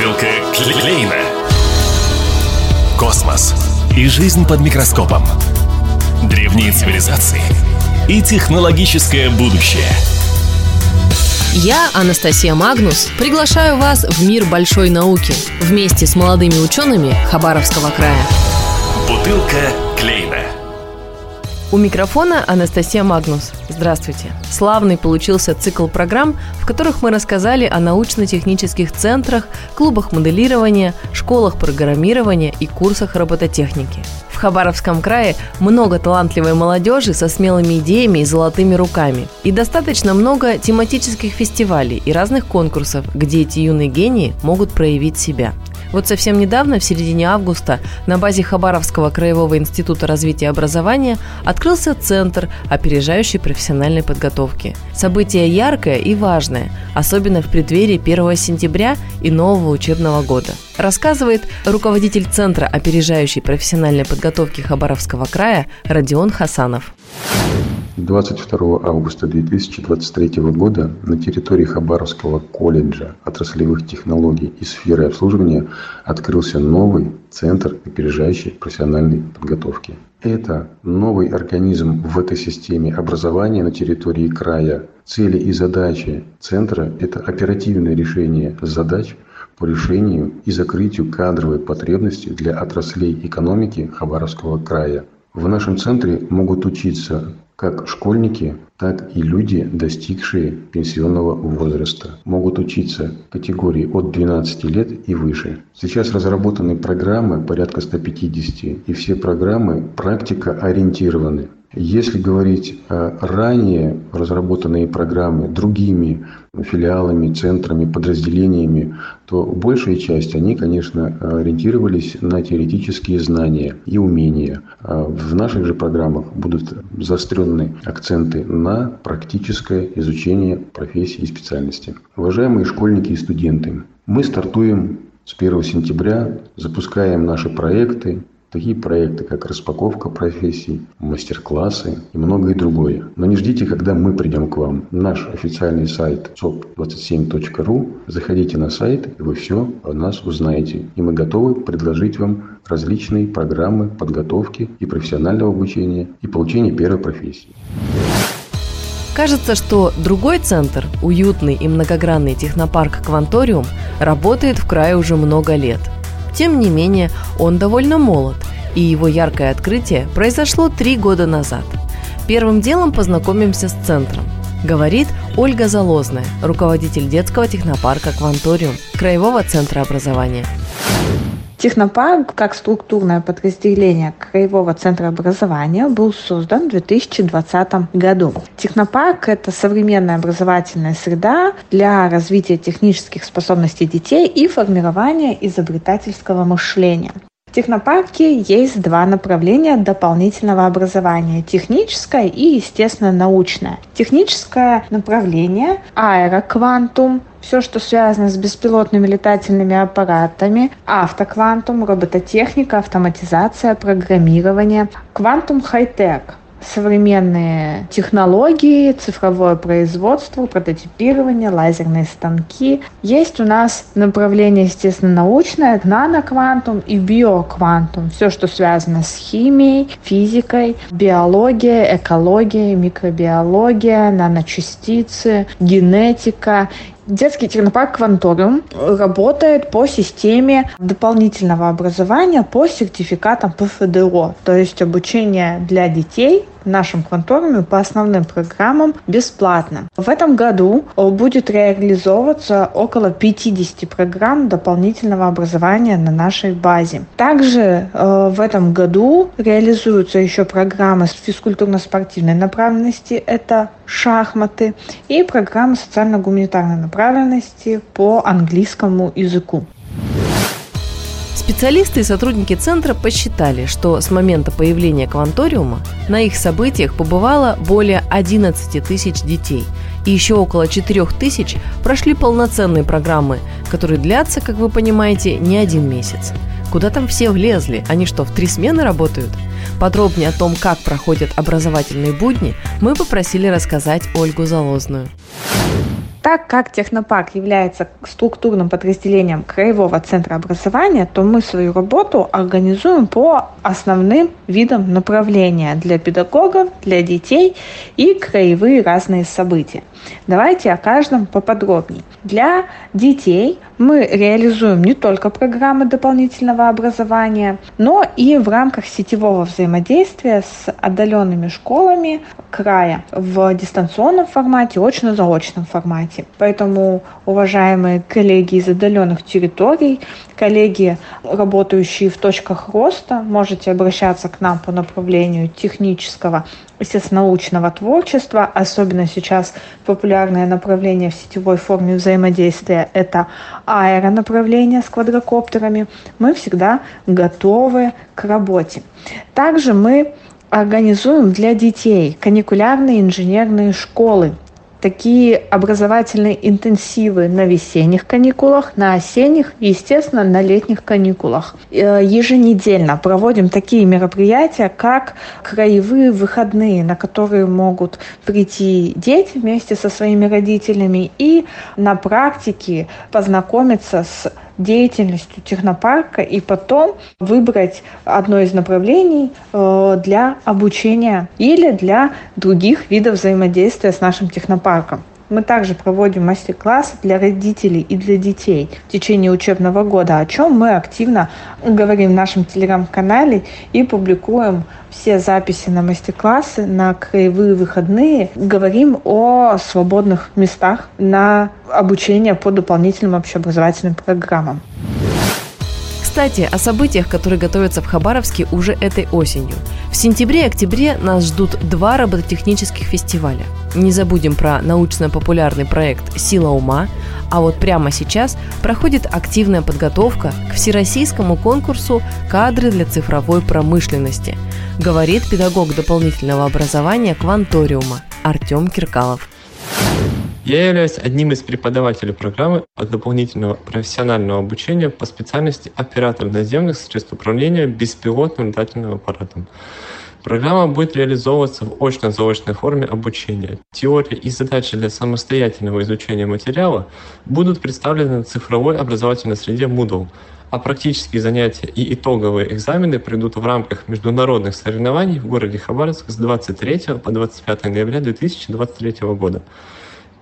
Бутылка Клейна. Космос и жизнь под микроскопом. Древние цивилизации и технологическое будущее. Я, Анастасия Магнус, приглашаю вас в мир большой науки вместе с молодыми учеными Хабаровского края. Бутылка Клейна. У микрофона Анастасия Магнус. Здравствуйте. Славный получился цикл программ, в которых мы рассказали о научно-технических центрах, клубах моделирования, школах программирования и курсах робототехники. В Хабаровском крае много талантливой молодежи со смелыми идеями и золотыми руками. И достаточно много тематических фестивалей и разных конкурсов, где эти юные гении могут проявить себя. Вот совсем недавно, в середине августа, на базе Хабаровского краевого института развития образования открылся центр опережающей профессиональной подготовки. Событие яркое и важное, особенно в преддверии 1 сентября и нового учебного года. Рассказывает руководитель Центра опережающей профессиональной подготовки Хабаровского края Родион Хасанов. 22 августа 2023 года на территории Хабаровского колледжа отраслевых технологий и сферы обслуживания открылся новый Центр опережающей профессиональной подготовки. Это новый организм в этой системе образования на территории края. Цели и задачи Центра – это оперативное решение задач по решению и закрытию кадровой потребности для отраслей экономики Хабаровского края. В нашем центре могут учиться как школьники, так и люди, достигшие пенсионного возраста. Могут учиться категории от 12 лет и выше. Сейчас разработаны программы, порядка 150, и все программы практика ориентированы. Если говорить о ранее разработанные программы другими филиалами, центрами, подразделениями, то большая часть, они, конечно, ориентировались на теоретические знания и умения. А в наших же программах будут заостренные акценты на практическое изучение профессии и специальности. Уважаемые школьники и студенты, мы стартуем с 1 сентября, запускаем наши проекты, Такие проекты, как распаковка профессий, мастер-классы и многое другое. Но не ждите, когда мы придем к вам. Наш официальный сайт sop27.ru. Заходите на сайт, и вы все о нас узнаете. И мы готовы предложить вам различные программы подготовки и профессионального обучения и получения первой профессии. Кажется, что другой центр, уютный и многогранный технопарк «Кванториум», работает в крае уже много лет – тем не менее, он довольно молод, и его яркое открытие произошло три года назад. Первым делом познакомимся с центром. Говорит Ольга Залозная, руководитель детского технопарка «Кванториум» Краевого центра образования. Технопарк, как структурное подразделение Краевого центра образования, был создан в 2020 году. Технопарк – это современная образовательная среда для развития технических способностей детей и формирования изобретательского мышления. В технопарке есть два направления дополнительного образования – техническое и, естественно, научное. Техническое направление – аэроквантум, все, что связано с беспилотными летательными аппаратами, автоквантум, робототехника, автоматизация, программирование, квантум хай-тек – современные технологии, цифровое производство, прототипирование, лазерные станки. Есть у нас направление, естественно, научное, наноквантум и биоквантум. Все, что связано с химией, физикой, биологией, экологией, микробиология, наночастицы, генетика Детский технопарк «Кванториум» работает по системе дополнительного образования по сертификатам ПФДО, то есть обучение для детей в нашем кванториуме по основным программам бесплатно. В этом году будет реализовываться около 50 программ дополнительного образования на нашей базе. Также э, в этом году реализуются еще программы с физкультурно-спортивной направленности, это шахматы, и программы социально-гуманитарной направленности по английскому языку. Специалисты и сотрудники центра посчитали, что с момента появления кванториума на их событиях побывало более 11 тысяч детей, и еще около 4 тысяч прошли полноценные программы, которые длятся, как вы понимаете, не один месяц. Куда там все влезли? Они что, в три смены работают? Подробнее о том, как проходят образовательные будни, мы попросили рассказать Ольгу Залозную. Так как технопарк является структурным подразделением Краевого центра образования, то мы свою работу организуем по основным видам направления для педагогов, для детей и краевые разные события. Давайте о каждом поподробнее. Для детей мы реализуем не только программы дополнительного образования, но и в рамках сетевого взаимодействия с отдаленными школами края в дистанционном формате, очно-заочном формате. Поэтому, уважаемые коллеги из отдаленных территорий, коллеги, работающие в точках роста, можете обращаться к нам по направлению технического естественно-научного творчества. Особенно сейчас популярное направление в сетевой форме взаимодействия – это аэронаправление с квадрокоптерами. Мы всегда готовы к работе. Также мы организуем для детей каникулярные инженерные школы такие образовательные интенсивы на весенних каникулах, на осенних и, естественно, на летних каникулах. Э, еженедельно проводим такие мероприятия, как краевые выходные, на которые могут прийти дети вместе со своими родителями и на практике познакомиться с деятельностью технопарка и потом выбрать одно из направлений э, для обучения или для других видов взаимодействия с нашим технопарком. Мы также проводим мастер-классы для родителей и для детей в течение учебного года, о чем мы активно говорим в нашем телеграм-канале и публикуем все записи на мастер-классы, на краевые выходные. Говорим о свободных местах на обучение по дополнительным общеобразовательным программам. Кстати, о событиях, которые готовятся в Хабаровске уже этой осенью. В сентябре и октябре нас ждут два робототехнических фестиваля. Не забудем про научно-популярный проект «Сила ума», а вот прямо сейчас проходит активная подготовка к всероссийскому конкурсу «Кадры для цифровой промышленности», говорит педагог дополнительного образования «Кванториума» Артем Киркалов. Я являюсь одним из преподавателей программы дополнительного профессионального обучения по специальности оператор наземных средств управления беспилотным летательным аппаратом. Программа будет реализовываться в очно-заочной форме обучения. Теория и задачи для самостоятельного изучения материала будут представлены в цифровой образовательной среде Moodle, а практические занятия и итоговые экзамены пройдут в рамках международных соревнований в городе Хабаровск с 23 по 25 ноября 2023 года.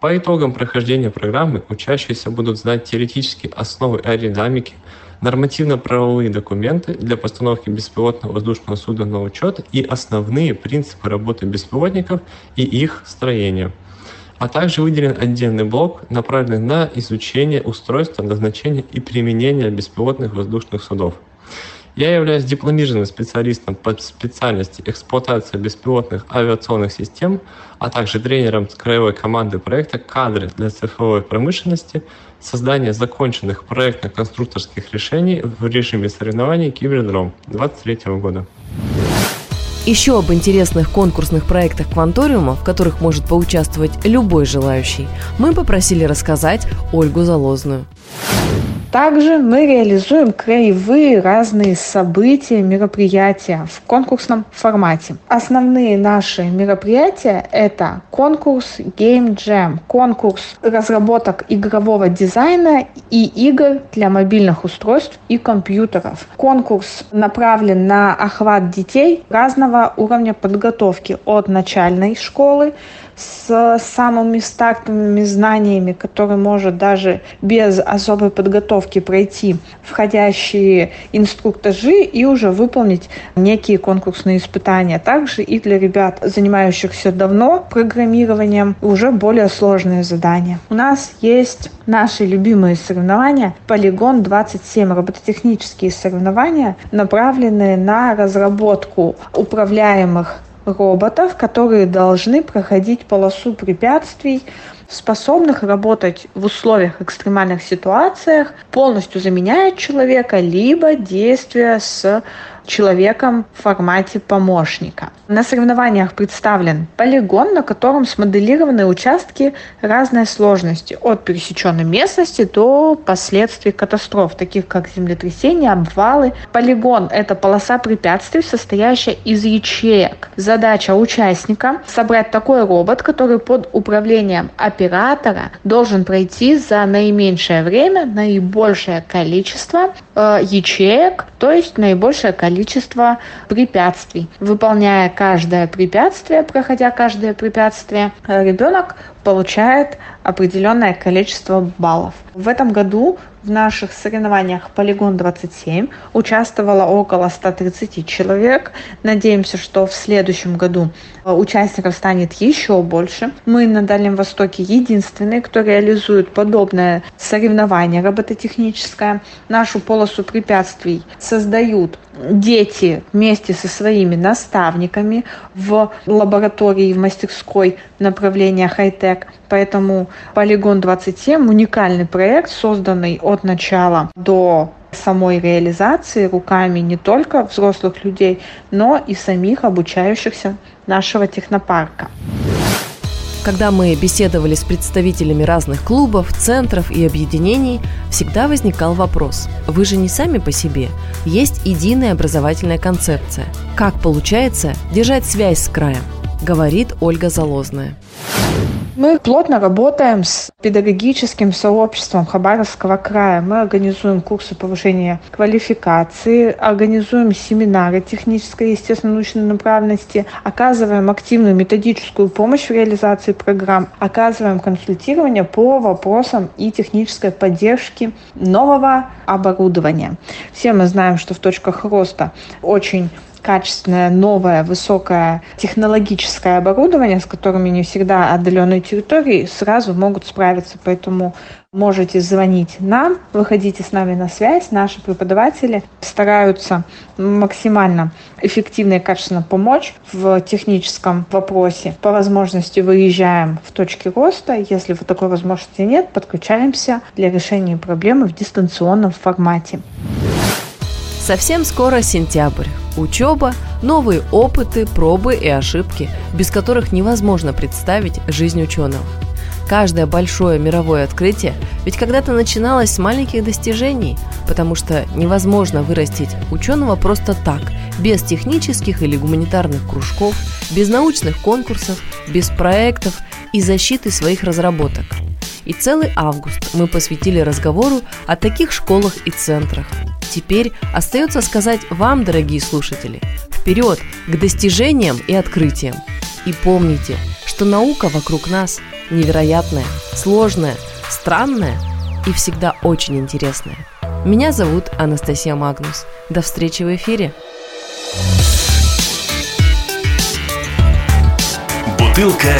По итогам прохождения программы учащиеся будут знать теоретические основы аэродинамики, нормативно-правовые документы для постановки беспилотного воздушного судна на учет и основные принципы работы беспилотников и их строения. А также выделен отдельный блок, направленный на изучение устройства, назначения и применения беспилотных воздушных судов. Я являюсь дипломированным специалистом по специальности эксплуатация беспилотных авиационных систем, а также тренером краевой команды проекта «Кадры для цифровой промышленности», создание законченных проектно-конструкторских решений в режиме соревнований «Кибердром» 2023 года. Еще об интересных конкурсных проектах Кванториума, в которых может поучаствовать любой желающий, мы попросили рассказать Ольгу Залозную. Также мы реализуем краевые разные события, мероприятия в конкурсном формате. Основные наши мероприятия – это конкурс Game Jam, конкурс разработок игрового дизайна и игр для мобильных устройств и компьютеров. Конкурс направлен на охват детей разного уровня подготовки от начальной школы с самыми стартовыми знаниями, которые может даже без особой подготовки пройти входящие инструктажи и уже выполнить некие конкурсные испытания. Также и для ребят, занимающихся давно программированием, уже более сложные задания. У нас есть наши любимые соревнования Полигон 27 робототехнические соревнования, направленные на разработку управляемых роботов, которые должны проходить полосу препятствий, способных работать в условиях экстремальных ситуациях, полностью заменяет человека, либо действия с человеком в формате помощника. На соревнованиях представлен полигон, на котором смоделированы участки разной сложности, от пересеченной местности до последствий катастроф, таких как землетрясения, обвалы. Полигон – это полоса препятствий, состоящая из ячеек. Задача участника – собрать такой робот, который под управлением оператора должен пройти за наименьшее время наибольшее количество э, ячеек, то есть наибольшее количество препятствий. Выполняя каждое препятствие, проходя каждое препятствие, э, ребенок получает определенное количество баллов. В этом году в наших соревнованиях «Полигон-27» участвовало около 130 человек. Надеемся, что в следующем году э, участников станет еще больше. Мы на Дальнем Востоке единственные, кто реализует подобное соревнование робототехническое. Нашу полосу препятствий создают дети вместе со своими наставниками в лаборатории, в мастерской направления хай-тек. Поэтому Полигон 27 уникальный проект, созданный от начала до самой реализации руками не только взрослых людей, но и самих обучающихся нашего технопарка. Когда мы беседовали с представителями разных клубов, центров и объединений, всегда возникал вопрос. Вы же не сами по себе. Есть единая образовательная концепция. Как получается держать связь с краем? Говорит Ольга Залозная. Мы плотно работаем с педагогическим сообществом Хабаровского края. Мы организуем курсы повышения квалификации, организуем семинары технической и естественно-научной направленности, оказываем активную методическую помощь в реализации программ, оказываем консультирование по вопросам и технической поддержки нового оборудования. Все мы знаем, что в точках роста очень качественное, новое, высокое технологическое оборудование, с которыми не всегда отдаленные территории сразу могут справиться. Поэтому можете звонить нам, выходите с нами на связь. Наши преподаватели стараются максимально эффективно и качественно помочь в техническом вопросе. По возможности выезжаем в точки роста. Если вот такой возможности нет, подключаемся для решения проблемы в дистанционном формате. Совсем скоро сентябрь. Учеба, новые опыты, пробы и ошибки, без которых невозможно представить жизнь ученого. Каждое большое мировое открытие ведь когда-то начиналось с маленьких достижений, потому что невозможно вырастить ученого просто так, без технических или гуманитарных кружков, без научных конкурсов, без проектов и защиты своих разработок. И целый август мы посвятили разговору о таких школах и центрах, Теперь остается сказать вам, дорогие слушатели, вперед к достижениям и открытиям. И помните, что наука вокруг нас невероятная, сложная, странная и всегда очень интересная. Меня зовут Анастасия Магнус. До встречи в эфире. Бутылка